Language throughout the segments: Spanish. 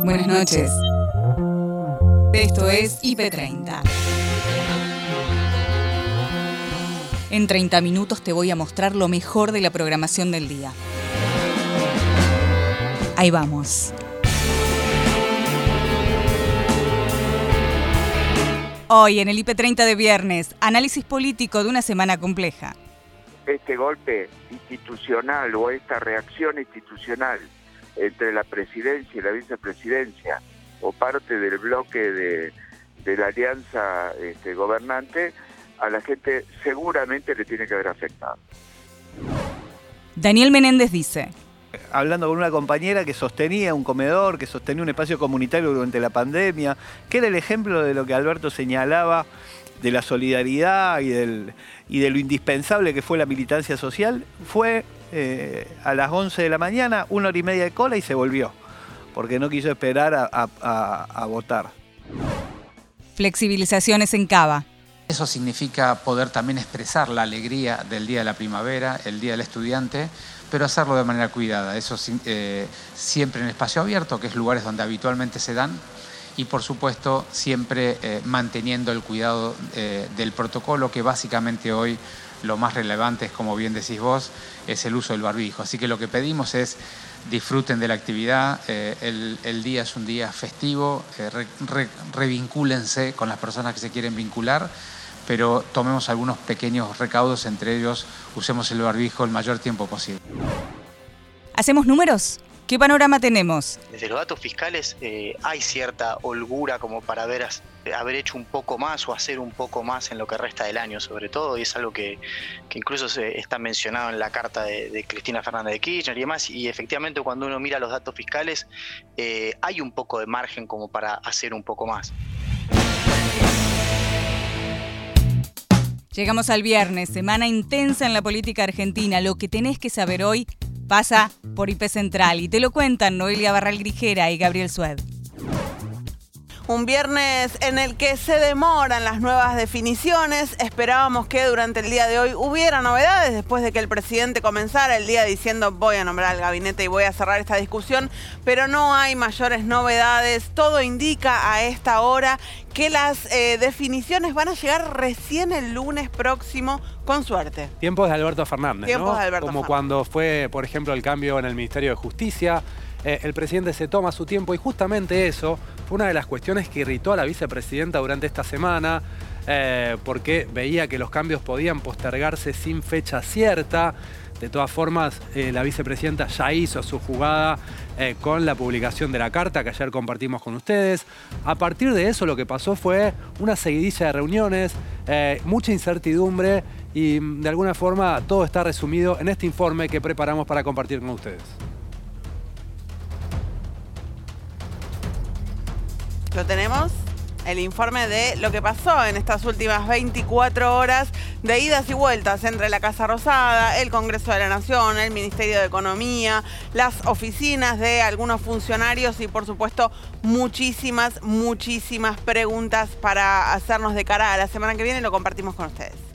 Buenas noches. Esto es IP30. En 30 minutos te voy a mostrar lo mejor de la programación del día. Ahí vamos. Hoy en el IP30 de viernes, análisis político de una semana compleja. Este golpe institucional o esta reacción institucional entre la presidencia y la vicepresidencia o parte del bloque de, la alianza este, gobernante, a la gente seguramente le tiene que haber afectado. Daniel Menéndez dice, hablando con una compañera que sostenía un comedor, que sostenía un espacio comunitario durante la pandemia, que era el ejemplo de lo que Alberto señalaba de la solidaridad y, del, y de lo indispensable que fue la militancia social, fue eh, a las 11 de la mañana, una hora y media de cola y se volvió, porque no quiso esperar a, a votar. Flexibilizaciones en Cava. Eso significa poder también expresar la alegría del Día de la Primavera, el Día del Estudiante, pero hacerlo de manera cuidada. Eso eh, siempre en espacio abierto, que es lugares donde habitualmente se dan, y por supuesto siempre eh, manteniendo el cuidado eh, del protocolo, que básicamente hoy lo más relevante es, como bien decís vos, es el uso del barbijo. Así que lo que pedimos es disfruten de la actividad, el, día es un día festivo, revincúlense con las personas que se quieren vincular pero tomemos algunos pequeños recaudos, entre ellos usemos el barbijo el mayor tiempo posible. ¿Hacemos números? ¿Qué panorama tenemos? Desde los datos fiscales eh, hay cierta holgura como para haber, haber hecho un poco más o hacer un poco más en lo que resta del año, sobre todo, y es algo que, incluso se está mencionado en la carta de, Cristina Fernández de Kirchner y demás, y efectivamente cuando uno mira los datos fiscales eh, hay un poco de margen como para hacer un poco más. Llegamos al viernes, semana intensa en la política argentina. Lo que tenés que saber hoy pasa por IP Central y te lo cuentan Noelia Barral Grijera y Gabriel Sued. Un viernes en el que se demoran las nuevas definiciones. Esperábamos que durante el día de hoy hubiera novedades después de que el presidente comenzara el día diciendo voy a nombrar al gabinete y voy a cerrar esta discusión, pero no hay mayores novedades. Todo indica a esta hora que las eh, definiciones van a llegar recién el lunes próximo, con suerte. Tiempos de Alberto Fernández, Tiempos De Alberto Como cuando fue, por ejemplo, el cambio en el Ministerio de Justicia, eh, el presidente se toma su tiempo y justamente eso una de las cuestiones que irritó a la vicepresidenta durante esta semana, eh, porque veía que los cambios podían postergarse sin fecha cierta. De todas formas, eh, la vicepresidenta ya hizo su jugada con la publicación de la carta que ayer compartimos con ustedes. A partir de eso lo que pasó fue una seguidilla de reuniones, mucha incertidumbre y de alguna forma todo está resumido en este informe que preparamos para compartir con ustedes. Tenemos, el informe de lo que pasó en estas últimas 24 horas de idas y vueltas entre la Casa Rosada, el Congreso de la Nación, el Ministerio de Economía, las oficinas de algunos funcionarios y por supuesto muchísimas, muchísimas preguntas para hacernos de cara a la semana que viene. Lo compartimos con ustedes.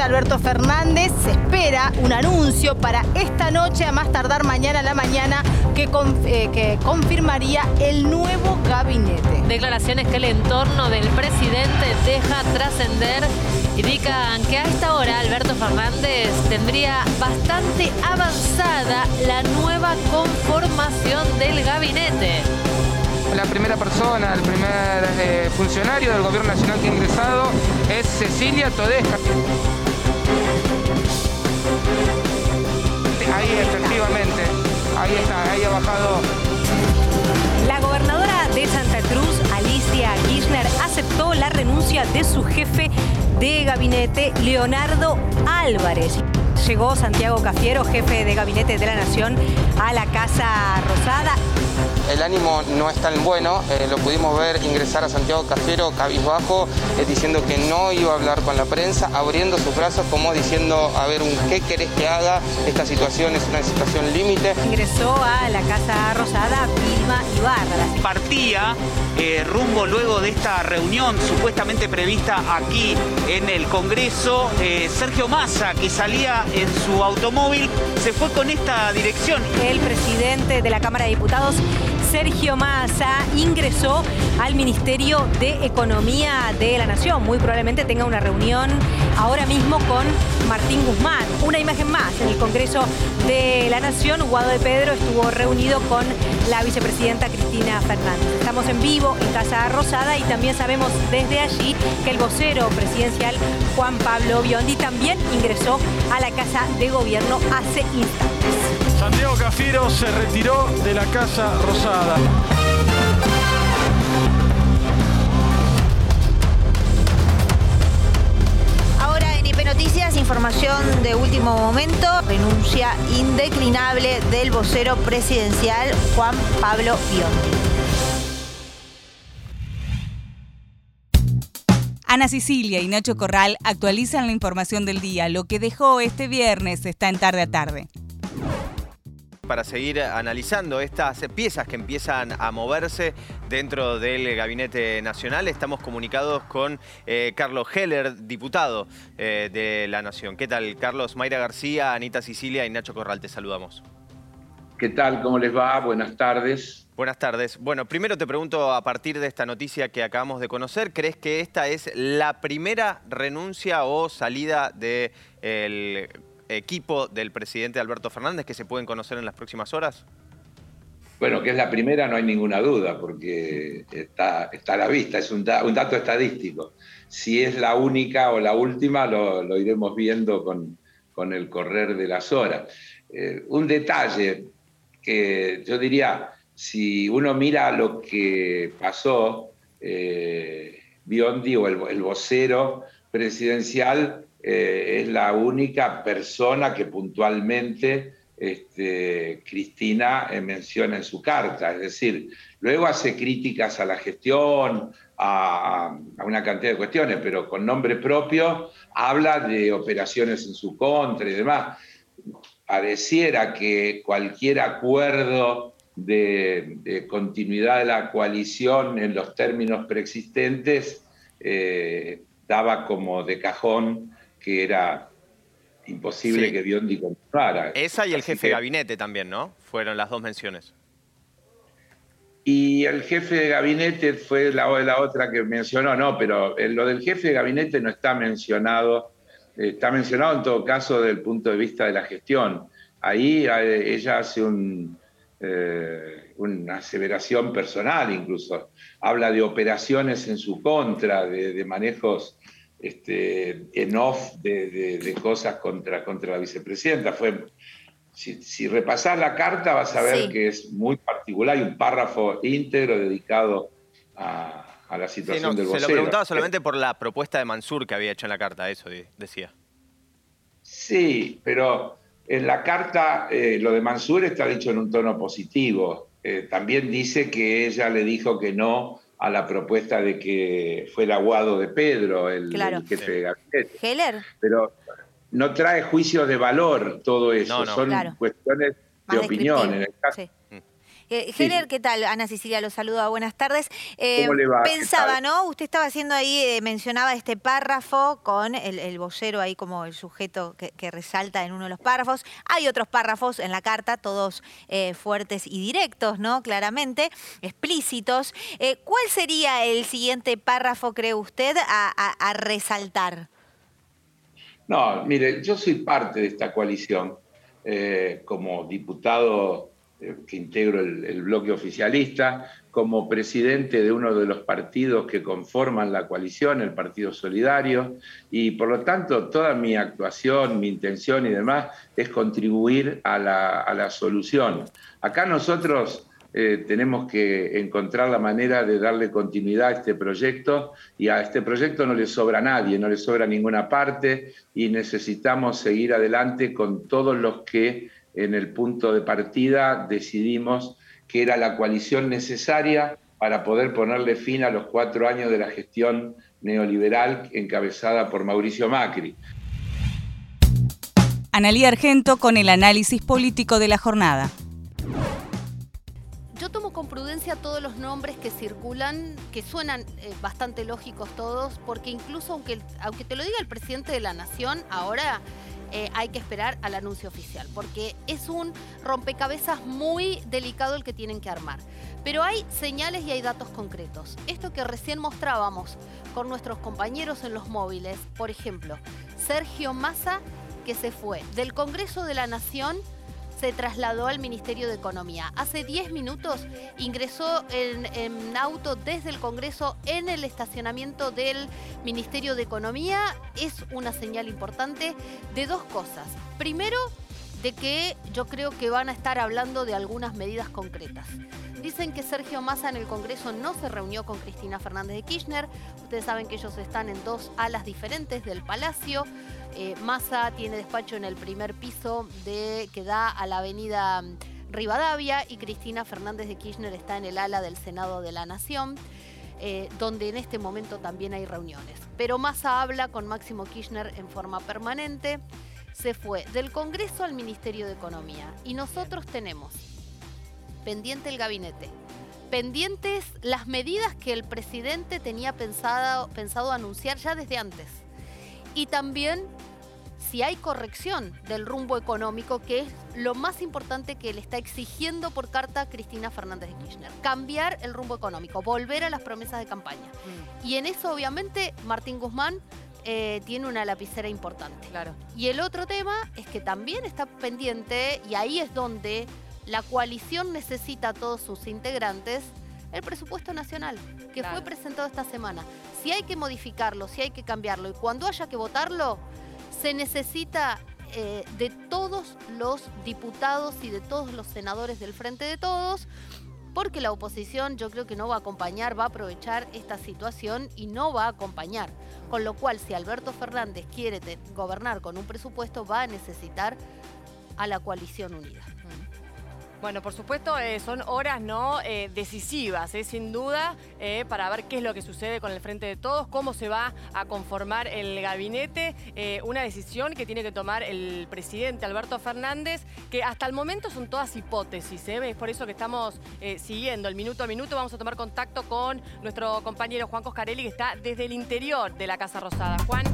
Alberto Fernández. Se espera un anuncio para esta noche, a más tardar mañana a la mañana, que, eh, que confirmaría el nuevo gabinete. Declaraciones que el entorno del presidente deja trascender indican que a esta hora Alberto Fernández tendría bastante avanzada la nueva conformación del gabinete. La primera persona, el primer eh, funcionario del gobierno nacional que ha ingresado es Cecilia Todeja. Efectivamente, ahí está, ahí ha bajado. La gobernadora de Santa Cruz, Alicia Kirchner, aceptó la renuncia de su jefe de gabinete, Leonardo Álvarez. Llegó Santiago Cafiero, jefe de gabinete de la Nación, a la Casa Rosada el ánimo no es tan bueno. Eh, lo pudimos ver ingresar a Santiago Cafiero cabizbajo, eh, diciendo que no iba a hablar con la prensa, abriendo sus brazos como diciendo, a ver, ¿qué querés que haga? Esta situación es una situación límite. Ingresó a la Casa Rosada Vilma Ibarra. Partía eh, rumbo luego de esta reunión supuestamente prevista aquí en el Congreso, Sergio Massa, que salía en su automóvil, se fue con esta dirección. El presidente de la Cámara de Diputados Sergio Massa ingresó al Ministerio de Economía de la Nación. Muy probablemente tenga una reunión ahora mismo con Martín Guzmán. Una imagen más en el Congreso de la Nación. Guado de Pedro estuvo reunido con la vicepresidenta Cristina Fernández. Estamos en vivo en Casa Rosada y también sabemos desde allí que el vocero presidencial Juan Pablo Biondi también ingresó a la Casa de Gobierno hace instantes. Santiago Cafiero se retiró de la Casa Rosada. Información de último momento, renuncia indeclinable del vocero presidencial Juan Pablo Biondi. Ana Sicilia y Nacho Corral actualizan la información del día. Lo que dejó este viernes está en tarde a tarde para seguir analizando estas piezas que empiezan a moverse dentro del Gabinete Nacional. Estamos comunicados con eh, Carlos Heller, diputado eh, de la Nación. ¿Qué tal, Carlos? Mayra García, Anita Sicilia y Nacho Corral, te saludamos. ¿Qué tal? ¿Cómo les va? Buenas tardes. Buenas tardes. Bueno, primero te pregunto, a partir de esta noticia que acabamos de conocer, ¿crees que esta es la primera renuncia o salida del equipo del presidente Alberto Fernández que se pueden conocer en las próximas horas? Bueno, que es la primera no hay ninguna duda, porque está, está a la vista, es un, dato estadístico. Si es la única o la última, lo, iremos viendo con, con, el correr de las horas. Eh, un detalle que yo diría, si uno mira lo que pasó, eh, Biondi o el, el vocero presidencial eh, es la única persona que puntualmente este, Cristina eh, menciona en su carta. Es decir, luego hace críticas a la gestión, a, una cantidad de cuestiones, pero con nombre propio habla de operaciones en su contra y demás. Pareciera que cualquier acuerdo de, continuidad de la coalición en los términos preexistentes eh, daba como de cajón que era imposible que Biondi continuara. Esa y el jefe de gabinete también, ¿no? Fueron las dos menciones. Y el jefe de gabinete fue la, la otra que mencionó, no, pero lo del jefe de gabinete no está mencionado, está mencionado en todo caso desde el punto de vista de la gestión. Ahí eh, ella hace un, eh, una aseveración personal incluso, habla de operaciones en su contra, de manejos este, en off de, cosas contra, contra la vicepresidenta. Fue, si, repasás la carta vas a ver que es muy particular, hay un párrafo íntegro dedicado a, la situación del vocero. Se lo preguntaba solamente por la propuesta de Mansur que había hecho en la carta, eso decía. Sí, pero en la carta eh, lo de Mansur está dicho en un tono positivo. Eh, también dice que ella le dijo que no a la propuesta de que fuera Aguado de Pedro, el, jefe de gabinete. Heller. Pero no trae juicio de valor todo eso, son cuestiones de opinión. En el caso, eh, ¿qué tal? Ana Cecilia lo saluda, buenas tardes. Eh, pensaba, ¿no? Usted estaba haciendo ahí, eh, mencionaba este párrafo con el, vocero ahí como el sujeto que, resalta en uno de los párrafos. Hay otros párrafos en la carta, todos fuertes y directos, ¿no? Claramente, explícitos. ¿Cuál sería el siguiente párrafo, cree usted, a resaltar? No, mire, yo soy parte de esta coalición como diputado que integro el, bloque oficialista, como presidente de uno de los partidos que conforman la coalición, el Partido Solidario, y por lo tanto toda mi actuación, mi intención y demás es contribuir a la, solución. Acá nosotros eh, tenemos que encontrar la manera de darle continuidad a este proyecto y a este proyecto no le sobra a nadie, no le sobra a ninguna parte y necesitamos seguir adelante con todos los que en el punto de partida decidimos que era la coalición necesaria para poder ponerle fin a los cuatro años de la gestión neoliberal encabezada por Mauricio Macri. Analía Argento con el análisis político de la jornada. Yo tomo con prudencia todos los nombres que circulan, que suenan eh, bastante lógicos todos, porque incluso aunque, aunque te lo diga el presidente de la Nación, ahora eh, hay que esperar al anuncio oficial, porque es un rompecabezas muy delicado el que tienen que armar. Pero hay señales y hay datos concretos. Esto que recién mostrábamos con nuestros compañeros en los móviles, por ejemplo, Sergio Massa, que se fue del Congreso de la Nación se trasladó al Ministerio de Economía. Hace 10 minutos ingresó en, auto desde el Congreso en el estacionamiento del Ministerio de Economía. Es una señal importante de dos cosas. Primero, de que yo creo que van a estar hablando de algunas medidas concretas. Dicen que Sergio Massa en el Congreso no se reunió con Cristina Fernández de Kirchner. Ustedes saben que ellos están en dos alas diferentes del Palacio. Eh, Massa tiene despacho en el primer piso de, que da a la avenida mm, Rivadavia y Cristina Fernández de Kirchner está en el ala del Senado de la Nación. Eh, donde en este momento también hay reuniones. Pero Massa habla con Máximo Kirchner en forma permanente. Se fue del Congreso al Ministerio de Economía. Y nosotros tenemos pendiente el gabinete, pendientes las medidas que el presidente tenía pensado, pensado anunciar ya desde antes. Y también si hay corrección del rumbo económico, que es lo más importante que le está exigiendo por carta Cristina Fernández de Kirchner. Cambiar el rumbo económico, volver a las promesas de campaña. Mm. Y en eso, obviamente, Martín Guzmán eh, tiene una lapicera importante. Claro. Y el otro tema es que también está pendiente, y ahí es donde la coalición necesita a todos sus integrantes, el presupuesto nacional, que fue presentado esta semana. Si hay que modificarlo, si hay que cambiarlo, y cuando haya que votarlo, se necesita eh, de todos los diputados y de todos los senadores del Frente de Todos, porque la oposición yo creo que no va a acompañar, va a aprovechar esta situación y no va a acompañar. Con lo cual, si Alberto Fernández quiere gobernar con un presupuesto, va a necesitar a la coalición unida. Bueno, por supuesto, eh, son horas no eh, decisivas, eh, sin duda, para ver qué es lo que sucede con el Frente de Todos, cómo se va a conformar el gabinete, una decisión que tiene que tomar el presidente Alberto Fernández, que hasta el momento son todas hipótesis, es por eso que estamos siguiendo el minuto a minuto. Vamos a tomar contacto con nuestro compañero Juan Coscarelli, que está desde el interior de la Casa Rosada. Juan.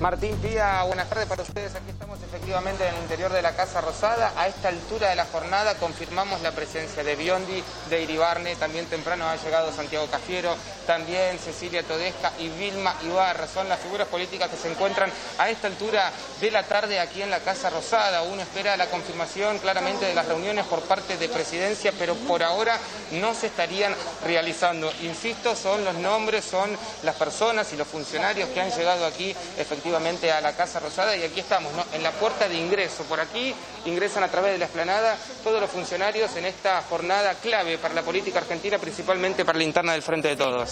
Martín Pía, buenas tardes para ustedes. Aquí estamos efectivamente en el interior de la Casa Rosada. A esta altura de la jornada confirmamos la presencia de Biondi, de Iribarne, también temprano ha llegado Santiago Cafiero, también Cecilia Todesca y Vilma Ibarra. Son las figuras políticas que se encuentran a esta altura de la tarde aquí en la Casa Rosada. Uno espera la confirmación claramente de las reuniones por parte de presidencia, pero por ahora no se estarían realizando. Insisto, son los nombres, son las personas y los funcionarios que han llegado aquí efectivamente a la Casa Rosada y aquí estamos, en la puerta de ingreso. Por aquí ingresan a través de la esplanada todos los funcionarios en esta jornada clave para la política argentina, principalmente para la interna del Frente de Todos.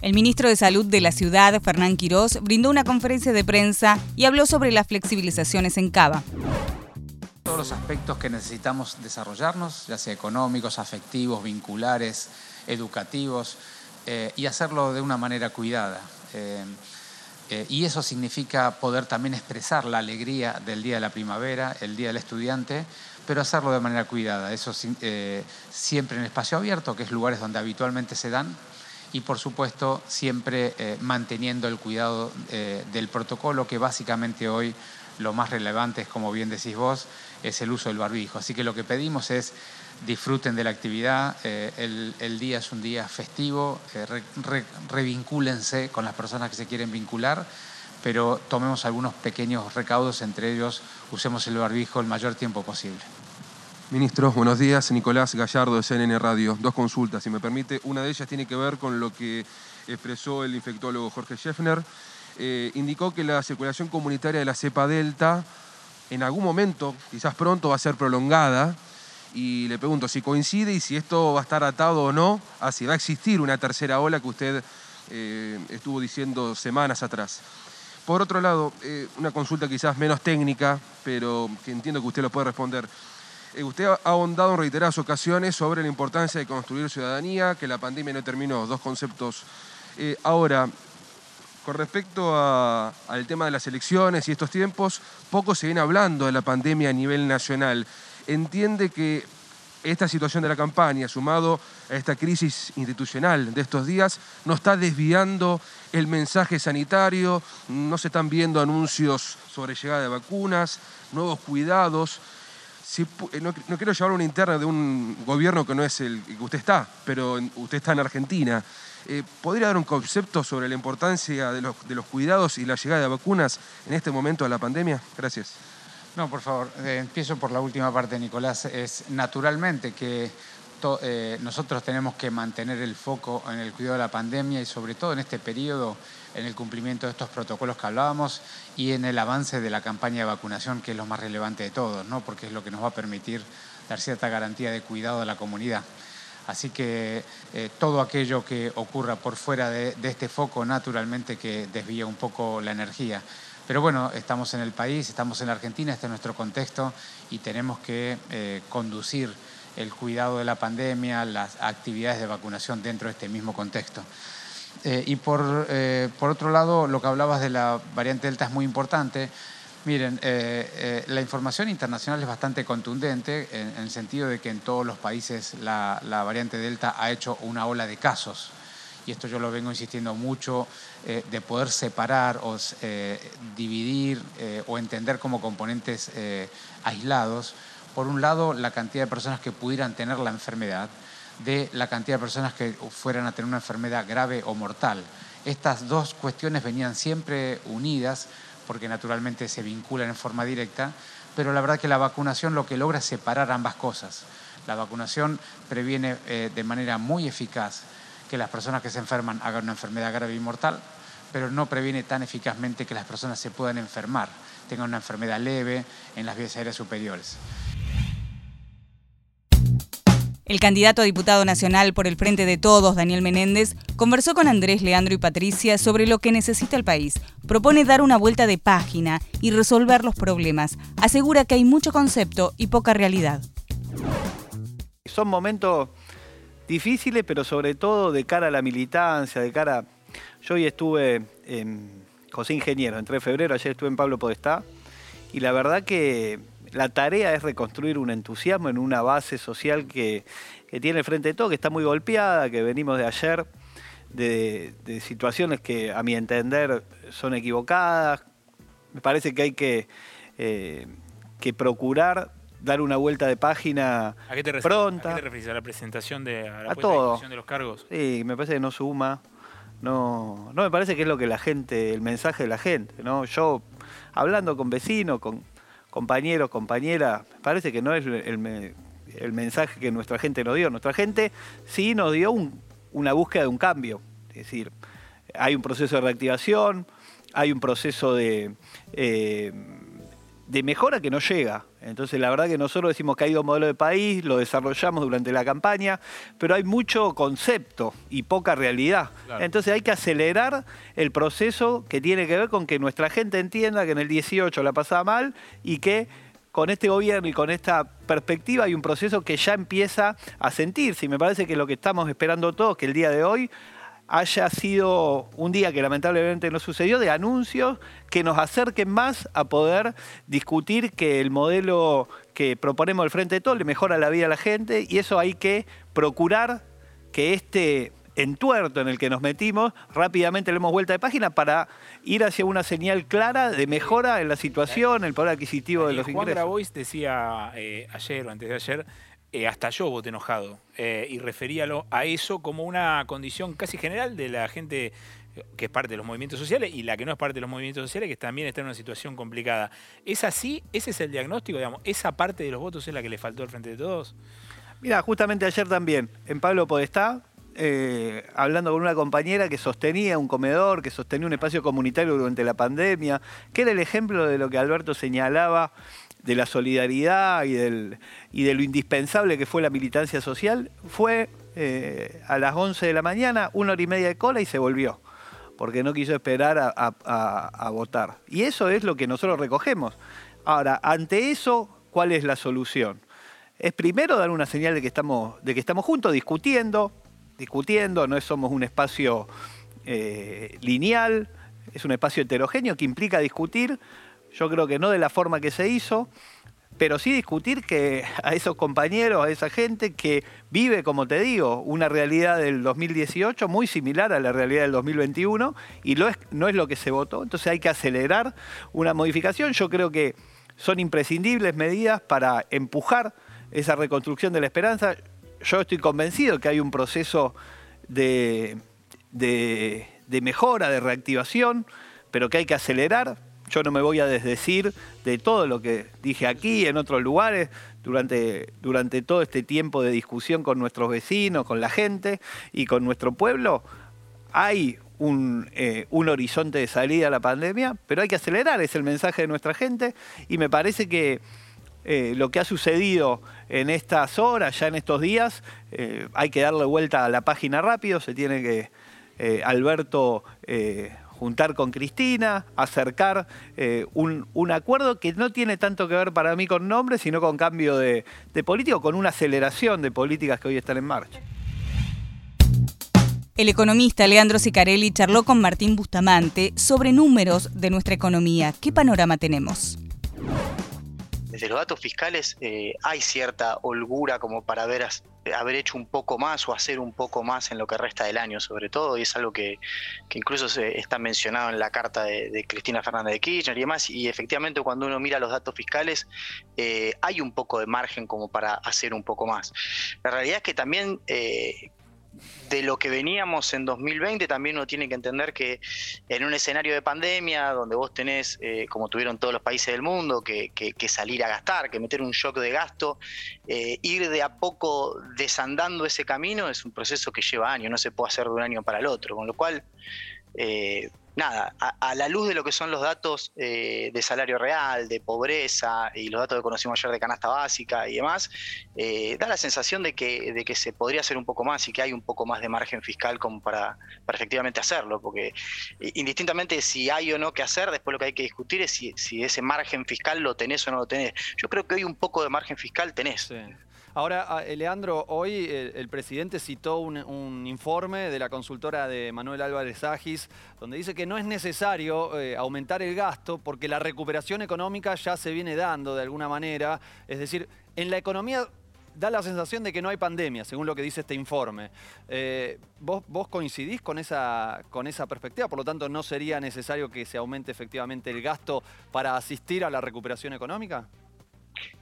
El ministro de Salud de la ciudad, Fernán Quirós, brindó una conferencia de prensa y habló sobre las flexibilizaciones en Cava. Todos los aspectos que necesitamos desarrollarnos, ya sea económicos, afectivos, vinculares, educativos, eh, y hacerlo de una manera cuidada. Eh, eh, y eso significa poder también expresar la alegría del Día de la Primavera, el Día del Estudiante, pero hacerlo de manera cuidada. Eso eh, siempre en espacio abierto, que es lugares donde habitualmente se dan, y por supuesto siempre manteniendo el cuidado del protocolo, que básicamente hoy lo más relevante es, como bien decís vos, es el uso del barbijo. Así que lo que pedimos es disfruten de la actividad. Eh, el, día es un día festivo, eh, revincúlense con las personas que se quieren vincular, pero tomemos algunos pequeños recaudos, entre ellos usemos el barbijo el mayor tiempo posible. Ministros, buenos días. Nicolás Gallardo de CNN Radio. Dos consultas, si me permite. Una de ellas tiene que ver con lo que expresó el infectólogo Jorge Scheffner. Eh, indicó que la circulación comunitaria de la cepa Delta en algún momento, quizás pronto, va a ser prolongada y le pregunto si coincide y si esto va a estar atado o no a si va a existir una tercera ola que usted eh, estuvo diciendo semanas atrás. Por otro lado, eh, una consulta quizás menos técnica, pero que entiendo que usted lo puede responder. Eh, usted ha ahondado en reiteradas ocasiones sobre la importancia de construir ciudadanía, que la pandemia no terminó, dos conceptos. Ahora, con respecto al tema de las elecciones y estos tiempos, poco se viene hablando de la pandemia a nivel nacional. ¿Entiende que esta situación de la campaña, sumado a esta crisis institucional de estos días, no está desviando el mensaje sanitario, no se están viendo anuncios sobre llegada de vacunas, nuevos cuidados. Eh, no, quiero llevar una interna de un gobierno que no es el que usted está, pero usted está en Argentina. Eh, ¿Podría dar un concepto sobre la importancia de los, de los cuidados y la llegada de vacunas en este momento de la pandemia? Gracias. No, por favor, eh, empiezo por la última parte, Nicolás. Es naturalmente que eh, nosotros tenemos que mantener el foco en el cuidado de la pandemia y sobre todo en este periodo en el cumplimiento de estos protocolos que hablábamos y en el avance de la campaña de vacunación, que es lo más relevante de todos, ¿no? porque es lo que nos va a permitir dar cierta garantía de cuidado a la comunidad. Así que eh, todo aquello que ocurra por fuera de, de este foco, naturalmente que desvía un poco la energía. Pero bueno, estamos en el país, estamos en la Argentina, este es nuestro contexto y tenemos que eh, conducir el cuidado de la pandemia, las actividades de vacunación dentro de este mismo contexto. Eh, y por, eh, por otro lado, lo que hablabas de la variante Delta es muy importante. Miren, la información internacional es bastante contundente en, el sentido de que en todos los países la, la variante Delta ha hecho una ola de casos y esto yo lo vengo insistiendo mucho, eh, de poder separar o eh, dividir eh, o entender como componentes aislados, por un lado, la cantidad de personas que pudieran tener la enfermedad, de la cantidad de personas que fueran a tener una enfermedad grave o mortal. Estas dos cuestiones venían siempre unidas porque naturalmente se vinculan en forma directa, pero la verdad que la vacunación lo que logra es separar ambas cosas. La vacunación previene de manera muy eficaz que las personas que se enferman hagan una enfermedad grave y mortal, pero no previene tan eficazmente que las personas se puedan enfermar, tengan una enfermedad leve en las vías aéreas superiores. El candidato a diputado nacional por el Frente de Todos, Daniel Menéndez, conversó con Andrés, Leandro y Patricia sobre lo que necesita el país. Propone dar una vuelta de página y resolver los problemas. Asegura que hay mucho concepto y poca realidad. Son momentos difíciles, pero sobre todo de cara a la militancia, de cara... Yo hoy estuve en José Ingeniero, entré en febrero, ayer estuve en Pablo Podestá, y la verdad que la tarea es reconstruir un entusiasmo en una base social que, tiene el Frente de Todo, que está muy golpeada, que venimos de ayer, de, situaciones que a mi entender son equivocadas. Me parece que hay que, eh, que procurar dar una vuelta de página ¿A qué te pronta. ¿A qué te refieres? ¿A la presentación de, a la todo. de los cargos? Sí, me parece que no suma. No, no me parece que es lo que la gente, el mensaje de la gente, ¿no? Yo, hablando con vecinos, con compañeros, compañeras, me parece que no es el, el mensaje que nuestra gente nos dio. Nuestra gente sí nos dio una búsqueda de un cambio. Es decir, hay un proceso de reactivación, hay un proceso de, eh, de mejora que no llega. Entonces, la verdad que nosotros decimos que hay un modelo de país, lo desarrollamos durante la campaña, pero hay mucho concepto y poca realidad. Entonces, hay que acelerar el proceso que tiene que ver con que nuestra gente entienda que en el 18 la pasaba mal y que con este gobierno y con esta perspectiva hay un proceso que ya empieza a sentirse. Y me parece que lo que estamos esperando todos, que el día de hoy haya sido un día que lamentablemente no sucedió, de anuncios que nos acerquen más a poder discutir que el modelo que proponemos al frente de todo le mejora la vida a la gente y eso hay que procurar que este entuerto en el que nos metimos, rápidamente le hemos vuelta de página para ir hacia una señal clara de mejora en la situación, el poder adquisitivo de los ingresos. Juan Grabois decía eh, ayer o antes de ayer eh, hasta yo voté enojado. Eh, y referíalo a eso como una condición casi general de la gente que es parte de los movimientos sociales y la que no es parte de los movimientos sociales, que también está en una situación complicada. ¿Es así? ¿Ese es el diagnóstico? Digamos, ¿Esa parte de los votos es la que le faltó al frente de todos? Mira, justamente ayer también, en Pablo Podestá, eh, hablando con una compañera que sostenía un comedor, que sostenía un espacio comunitario durante la pandemia, que era el ejemplo de lo que Alberto señalaba de la solidaridad y, del, y de lo indispensable que fue la militancia social, fue eh, a las 11 de la mañana, una hora y media de cola y se volvió. porque no quiso esperar a, votar. Y eso es lo que nosotros recogemos. Ahora, ante eso, ¿cuál es la solución? Es primero dar una señal de que estamos, de que estamos juntos discutiendo, discutiendo, no somos un espacio eh, lineal, es un espacio heterogéneo que implica discutir, yo creo que no de la forma que se hizo, pero sí discutir que a esos compañeros, a esa gente que vive, como te digo, una realidad del 2018 muy similar a la realidad del 2021 y no es, no es lo que se votó, entonces hay que acelerar una modificación. Yo creo que son imprescindibles medidas para empujar esa reconstrucción de la esperanza. Yo estoy convencido que hay un proceso de, de mejora, de reactivación, pero que hay que acelerar yo no me voy a desdecir de todo lo que dije aquí, en otros lugares, durante, durante todo este tiempo de discusión con nuestros vecinos, con la gente y con nuestro pueblo. Hay un, eh, un, horizonte de salida a la pandemia, pero hay que acelerar, es el mensaje de nuestra gente y me parece que eh, lo que ha sucedido en estas horas, ya en estos días, eh, hay que darle vuelta a la página rápido, se tiene que, Alberto juntar con Cristina, acercar eh, un, acuerdo que no tiene tanto que ver para mí con nombres, sino con cambio de, de político, con una aceleración de políticas que hoy están en marcha. El economista Leandro Sicarelli charló con Martín Bustamante sobre números de nuestra economía. ¿Qué panorama tenemos? desde los datos fiscales eh, hay cierta holgura como para haber, haber hecho un poco más o hacer un poco más en lo que resta del año, sobre todo, y es algo que, incluso se está mencionado en la carta de, Cristina Fernández de Kirchner y demás, y efectivamente cuando uno mira los datos fiscales eh, hay un poco de margen como para hacer un poco más. La realidad es que también eh, de lo que veníamos en 2020, también uno tiene que entender que en un escenario de pandemia, donde vos tenés, eh, como tuvieron todos los países del mundo, que, salir a gastar, que meter un shock de gasto, eh, ir de a poco desandando ese camino es un proceso que lleva años, no se puede hacer de un año para el otro, con lo cual... Eh, nada, a, la luz de lo que son los datos eh, de salario real, de pobreza y los datos que conocimos ayer de canasta básica y demás, eh, da la sensación de que, de que se podría hacer un poco más y que hay un poco más de margen fiscal como para, para efectivamente hacerlo, porque indistintamente si hay o no que hacer, después lo que hay que discutir es si, si ese margen fiscal lo tenés o no lo tenés. Yo creo que hoy un poco de margen fiscal tenés. Ahora, ah, eh, Leandro, hoy el, presidente citó un, informe de la consultora de Manuel Álvarez Agis, donde dice que no es necesario eh, aumentar el gasto porque la recuperación económica ya se viene dando de alguna manera. Es decir, en la economía da la sensación de que no hay pandemia, según lo que dice este informe. Eh, ¿vos, ¿vos, coincidís con esa perspectiva? Por lo tanto, ¿no sería necesario que se aumente efectivamente el gasto para asistir a la recuperación económica?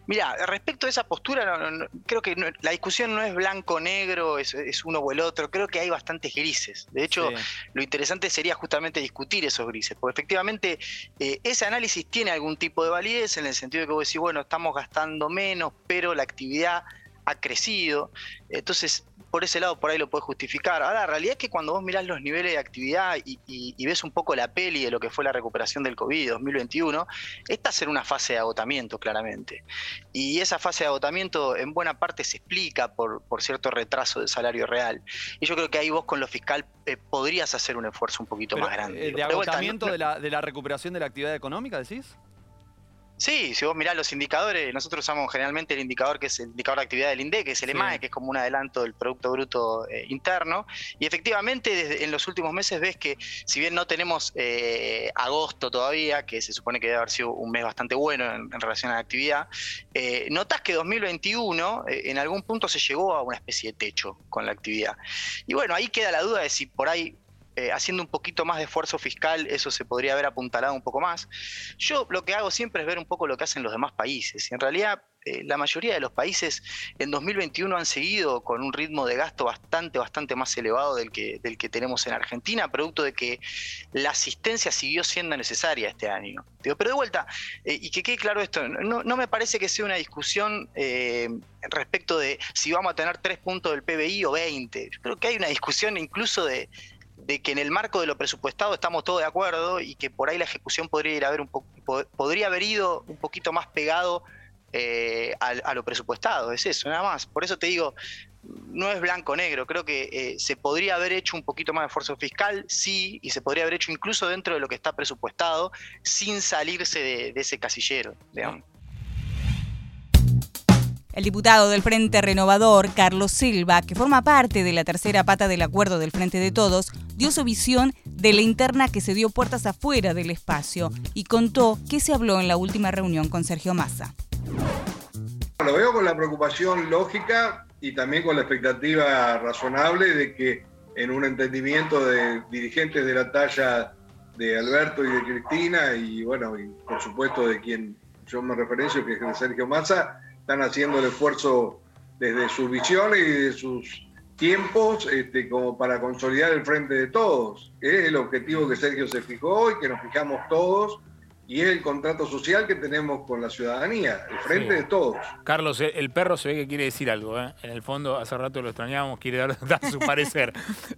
Mira, respecto a esa postura, creo que la discusión no es blanco-negro, es, uno o el otro, creo que hay bastantes grises. De hecho, lo interesante sería justamente discutir esos grises, porque efectivamente eh, ese análisis tiene algún tipo de validez en el sentido de que vos decís, bueno, estamos gastando menos, pero la actividad ha crecido. Entonces, por ese lado por ahí lo puedes justificar. Ahora, la realidad es que cuando vos mirás los niveles de actividad y, ves un poco la peli de lo que fue la recuperación del COVID 2021, esta ser una fase de agotamiento, claramente. Y esa fase de agotamiento en buena parte se explica por, por cierto retraso del salario real. Y yo creo que ahí vos con lo fiscal eh, podrías hacer un esfuerzo un poquito más grande. Eh, ¿De agotamiento de, la, de la recuperación de la actividad económica, decís? Sí, si vos mirás los indicadores, nosotros usamos generalmente el indicador que es el indicador de actividad del INDE, que es el EMAE, que es como un adelanto del Producto Bruto eh, Interno. Y efectivamente, desde, en los últimos meses ves que, si bien no tenemos eh, agosto todavía, que se supone que debe haber sido un mes bastante bueno en, relación a la actividad, eh, notas que 2021 en algún punto se llegó a una especie de techo con la actividad. Y bueno, ahí queda la duda de si por ahí eh, haciendo un poquito más de esfuerzo fiscal, eso se podría haber apuntalado un poco más. Yo lo que hago siempre es ver un poco lo que hacen los demás países. Y en realidad, eh, la mayoría de los países en 2021 han seguido con un ritmo de gasto bastante, bastante más elevado del que, del que tenemos en Argentina, producto de que la asistencia siguió siendo necesaria este año. pero de vuelta, eh, y que quede claro esto, no, no, me parece que sea una discusión respecto de si vamos a tener tres puntos del PBI o 20. Yo creo que hay una discusión incluso de de que en el marco de lo presupuestado estamos todos de acuerdo y que por ahí la ejecución podría ir a ver un podría haber ido un poquito más pegado eh, a, lo presupuestado, es eso, nada más. Por eso te digo, no es blanco-negro. Creo que eh, se podría haber hecho un poquito más de esfuerzo fiscal, sí, y se podría haber hecho incluso dentro de lo que está presupuestado, sin salirse de, ese casillero, El diputado del Frente Renovador, Carlos Silva, que forma parte de la tercera pata del acuerdo del Frente de Todos, dio su visión de la interna que se dio puertas afuera del espacio y contó qué se habló en la última reunión con Sergio Massa. Lo veo con la preocupación lógica y también con la expectativa razonable de que en un entendimiento de dirigentes de la talla de Alberto y de Cristina y bueno, por supuesto de quien yo me referencio, que es de Sergio Massa, están haciendo el esfuerzo desde sus visiones y de sus tiempos este, como para consolidar el frente de todos, es el objetivo que Sergio se fijó y que nos fijamos todos y es el contrato social que tenemos con la ciudadanía, el frente de todos. Carlos, el perro se ve que quiere decir algo, ¿eh? en el fondo hace rato lo extrañábamos, quiere dar, su parecer.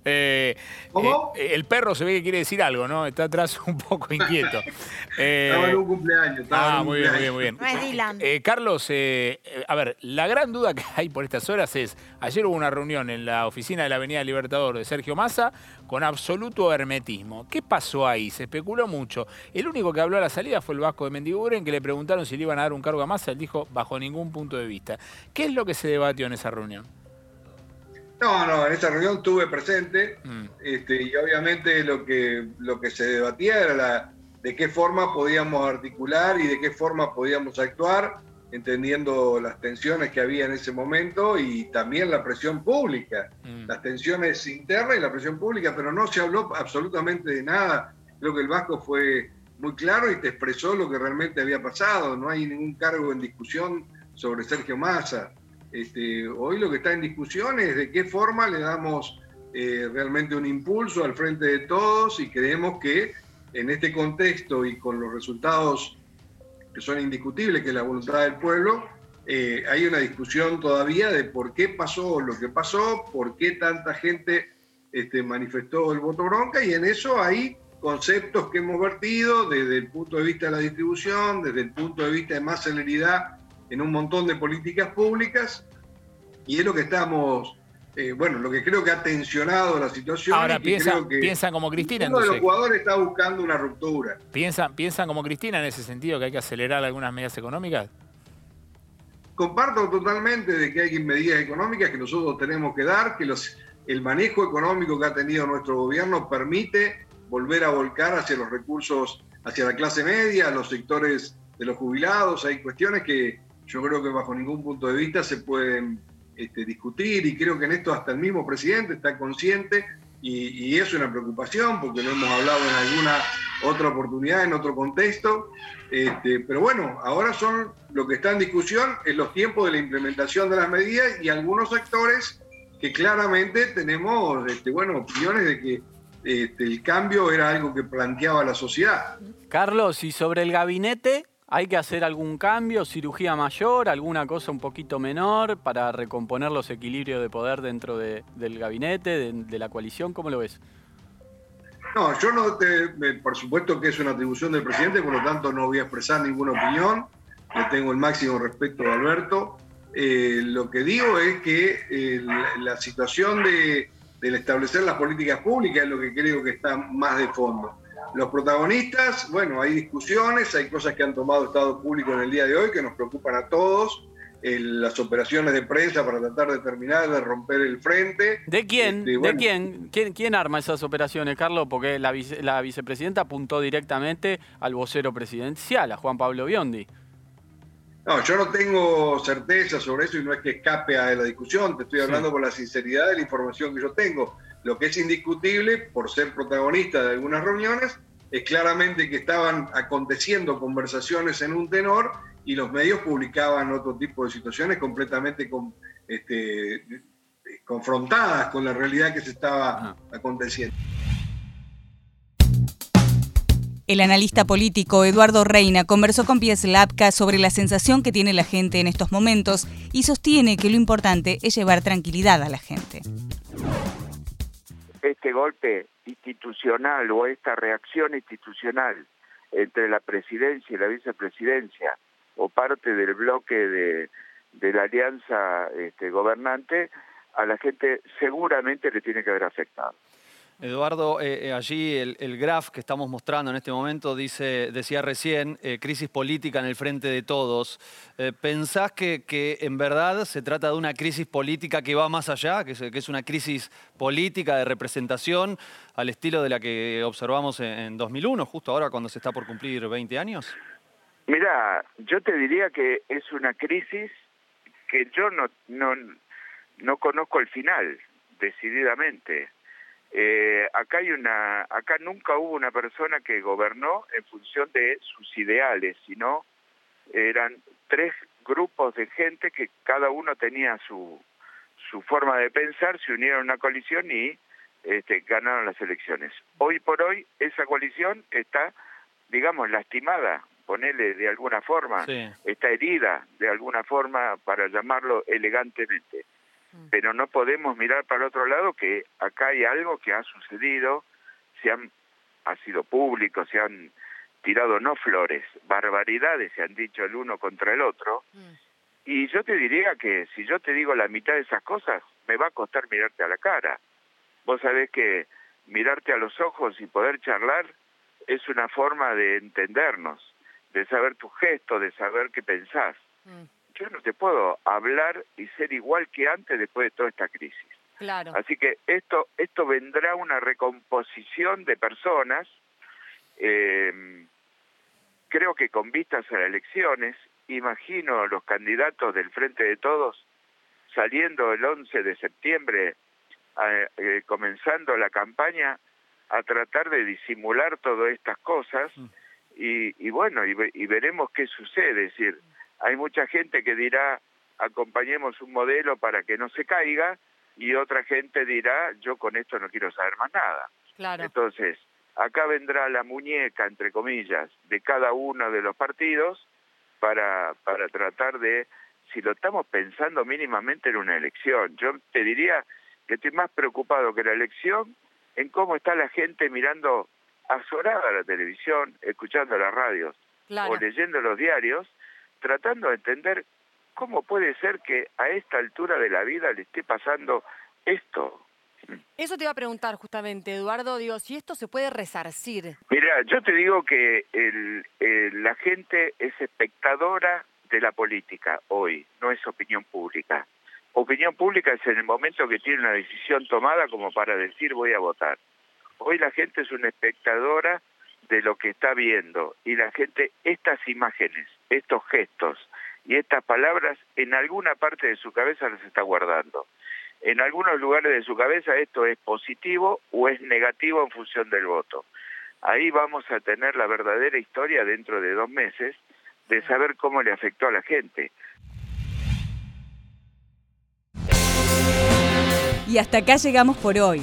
Eh, ¿Cómo? Eh, el perro se ve que quiere decir algo, ¿no? Está atrás un poco inquieto. estaba en un cumpleaños. ah, muy bien, muy bien, muy bien. No es Dylan. Carlos, a ver, la gran duda que hay por estas horas es, ayer hubo una reunión en la oficina de la Avenida Libertador de Sergio Massa con absoluto hermetismo. ¿Qué pasó ahí? Se especuló mucho. El único que habló a la salida fue el Vasco de Mendiguren, que le preguntaron si le iban a dar un cargo a Massa. Él dijo, bajo ningún punto de vista. ¿Qué es lo que se debatió en esa reunión? No, no, en esa reunión estuve presente mm. este, y obviamente lo que, lo que se debatía era la, de qué forma podíamos articular y de qué forma podíamos actuar, entendiendo las tensiones que había en ese momento y también la presión pública, mm. las tensiones internas y la presión pública, pero no se habló absolutamente de nada. Creo que el Vasco fue muy claro y te expresó lo que realmente había pasado. No hay ningún cargo en discusión sobre Sergio Massa. Este, hoy lo que está en discusión es de qué forma le damos eh, realmente un impulso al frente de todos y creemos que en este contexto y con los resultados que son indiscutibles, que es la voluntad del pueblo, eh, hay una discusión todavía de por qué pasó lo que pasó, por qué tanta gente este, manifestó el voto bronca y en eso hay conceptos que hemos vertido desde el punto de vista de la distribución, desde el punto de vista de más celeridad en un montón de políticas públicas, y es lo que estamos, eh, bueno, lo que creo que ha tensionado la situación. Ahora, piensan, piensan como Cristina. Uno de los jugadores está buscando una ruptura. ¿Piensan, ¿Piensan como Cristina en ese sentido que hay que acelerar algunas medidas económicas? Comparto totalmente de que hay medidas económicas que nosotros tenemos que dar, que los, el manejo económico que ha tenido nuestro gobierno permite volver a volcar hacia los recursos, hacia la clase media, los sectores de los jubilados. Hay cuestiones que yo creo que bajo ningún punto de vista se pueden este, discutir y creo que en esto hasta el mismo presidente está consciente y, es una preocupación porque lo hemos hablado en alguna otra oportunidad, en otro contexto. Este, pero bueno, ahora son lo que está en discusión en los tiempos de la implementación de las medidas y algunos sectores que claramente tenemos este, bueno, opiniones de que el cambio era algo que planteaba la sociedad. Carlos, y sobre el gabinete, ¿hay que hacer algún cambio, cirugía mayor, alguna cosa un poquito menor para recomponer los equilibrios de poder dentro del gabinete, de, la coalición? ¿Cómo lo ves? No, yo no te, por supuesto que es una atribución del presidente, por lo tanto no voy a expresar ninguna opinión. Le tengo el máximo respeto a Alberto. Eh, lo que digo es que eh, la situación de, del establecer las políticas públicas es lo que creo que está más de fondo. Los protagonistas, bueno, hay discusiones, hay cosas que han tomado Estado público en el día de hoy que nos preocupan a todos. las operaciones de prensa para tratar de terminar de romper el frente. ¿De quién? Este, ¿De quién? quién? ¿Quién arma esas operaciones, Carlos? Porque la, la vicepresidenta apuntó directamente al vocero presidencial, a Juan Pablo Biondi. No, yo no tengo certeza sobre eso y no es que escape a la discusión, te estoy hablando con la sinceridad de la información que yo tengo. Lo que es indiscutible, por ser protagonista de algunas reuniones, es claramente que estaban aconteciendo conversaciones en un tenor y los medios publicaban otro tipo de situaciones completamente con, este, confrontadas con la realidad que se estaba aconteciendo. El analista político Eduardo Reina conversó con Pies Lapka sobre la sensación que tiene la gente en estos momentos y sostiene que lo importante es llevar tranquilidad a la gente. Este golpe institucional o esta reacción institucional entre la presidencia y la vicepresidencia o parte del bloque de, la alianza este, gobernante a la gente seguramente le tiene que haber afectado. Eduardo, eh, eh, allí el, graph que estamos mostrando en este momento dice, decía recién, eh, crisis política en el frente de todos. ¿Pensás que, en verdad se trata de una crisis política que va más allá, que es, una crisis política de representación al estilo de la que observamos en, 2001, justo ahora cuando se está por cumplir 20 años? Mira, yo te diría que es una crisis que yo no, no, no conozco el final, decididamente eh, acá hay una, acá nunca hubo una persona que gobernó en función de sus ideales, sino eran tres grupos de gente que cada uno tenía su, su forma de pensar, se unieron a una coalición y este, ganaron las elecciones. Hoy por hoy esa coalición está, digamos, lastimada, ponele de alguna forma, está herida de alguna forma, para llamarlo elegantemente. Mm. pero no podemos mirar para el otro lado que acá hay algo que ha sucedido, se han, ha sido público, se han tirado no flores, barbaridades se han dicho el uno contra el otro, mm. y yo te diría que si yo te digo la mitad de esas cosas, me va a costar mirarte a la cara. Vos sabés que mirarte a los ojos y poder charlar es una forma de entendernos, de saber tu gesto, de saber qué pensás. Mm yo no te puedo hablar y ser igual que antes después de toda esta crisis. Claro. Así que esto, esto vendrá una recomposición de personas, eh, creo que con vistas a las elecciones, imagino los candidatos del Frente de Todos saliendo el 11 de septiembre, eh, comenzando la campaña, a tratar de disimular todas estas cosas mm. y, y bueno, y, y, veremos qué sucede. Es decir, hay mucha gente que dirá, acompañemos un modelo para que no se caiga, y otra gente dirá, yo con esto no quiero saber más nada. Claro. Entonces, acá vendrá la muñeca, entre comillas, de cada uno de los partidos para, para tratar de, si lo estamos pensando mínimamente en una elección, yo te diría que estoy más preocupado que la elección en cómo está la gente mirando azorada la televisión, escuchando las radios o leyendo los diarios, tratando de entender cómo puede ser que a esta altura de la vida le esté pasando esto. Eso te iba a preguntar justamente, Eduardo, digo, si esto se puede resarcir. Mira, yo te digo que la gente es espectadora de la política hoy, no es opinión pública. Opinión pública es en el momento que tiene una decisión tomada como para decir voy a votar. Hoy la gente es una espectadora de lo que está viendo y la gente estas imágenes, estos gestos y estas palabras en alguna parte de su cabeza las está guardando. En algunos lugares de su cabeza esto es positivo o es negativo en función del voto. Ahí vamos a tener la verdadera historia dentro de dos meses de saber cómo le afectó a la gente. Y hasta acá llegamos por hoy.